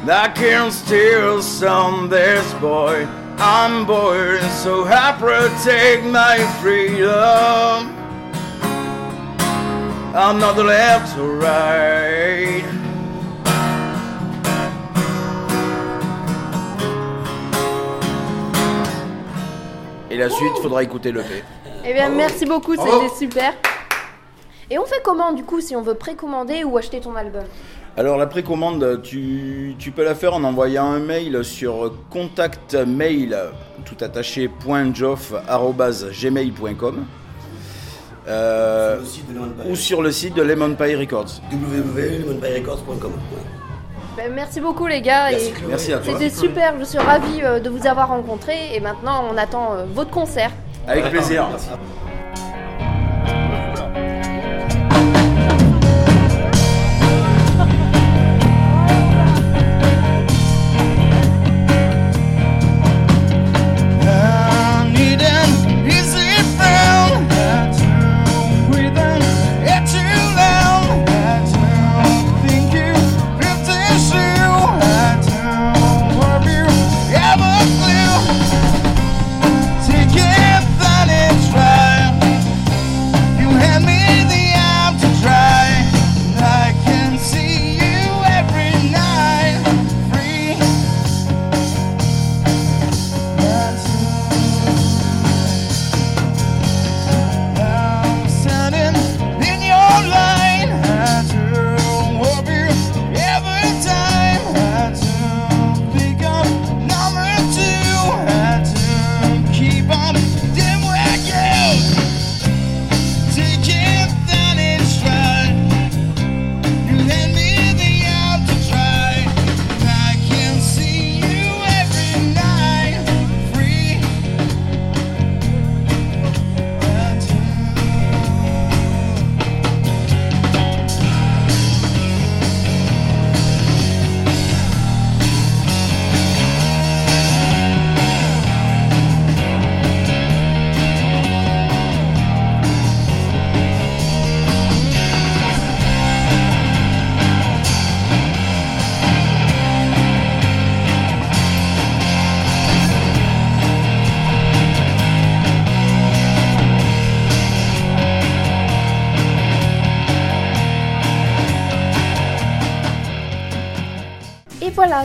I can still some this boy. I'm born, so I protect my freedom. I'm not the left or right. Et la suite, faudra écouter le P. Eh bien, merci beaucoup, c'était super. Et on fait comment du coup si on veut précommander ou acheter ton album? Alors la précommande, tu, tu peux la faire en envoyant un mail sur contactmail tout attaché .joff@gmail.com euh, ou sur le site de Lemon Pie Records. www.lemonpierecords.com. Ben, Merci beaucoup les gars. Merci, et. Merci à toi. C'était super, je suis ravie euh, de vous avoir rencontré et maintenant on attend euh, votre concert. Avec plaisir.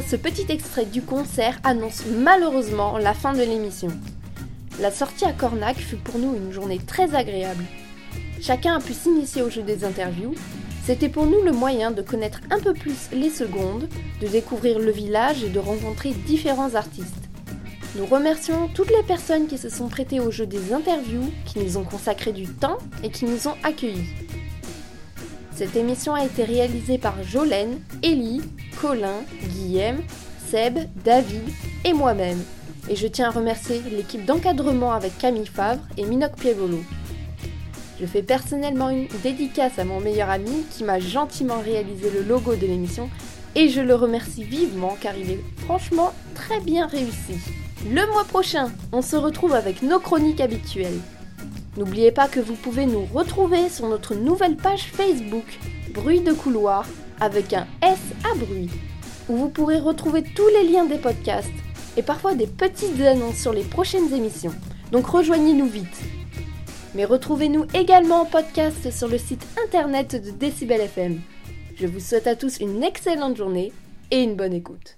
Ce petit extrait du concert annonce malheureusement la fin de l'émission. La sortie à Cornac fut pour nous une journée très agréable. Chacun a pu s'initier au jeu des interviews. C'était pour nous le moyen de connaître un peu plus les secondes, de découvrir le village et de rencontrer différents artistes. Nous remercions toutes les personnes qui se sont prêtées au jeu des interviews, qui nous ont consacré du temps et qui nous ont accueillis. Cette émission a été réalisée par Jolène, Ellie, Colin, Guillaume, Seb, David et moi-même. Et je tiens à remercier l'équipe d'encadrement avec Camille Favre et Minoc Pievolo. Je fais personnellement une dédicace à mon meilleur ami qui m'a gentiment réalisé le logo de l'émission et je le remercie vivement car il est franchement très bien réussi. Le mois prochain, on se retrouve avec nos chroniques habituelles. N'oubliez pas que vous pouvez nous retrouver sur notre nouvelle page Facebook, Bruit de couloir, avec un S à bruit, où vous pourrez retrouver tous les liens des podcasts et parfois des petites annonces sur les prochaines émissions. Donc rejoignez-nous vite. Mais retrouvez-nous également en podcast sur le site internet de Décibel FM. Je vous souhaite à tous une excellente journée et une bonne écoute.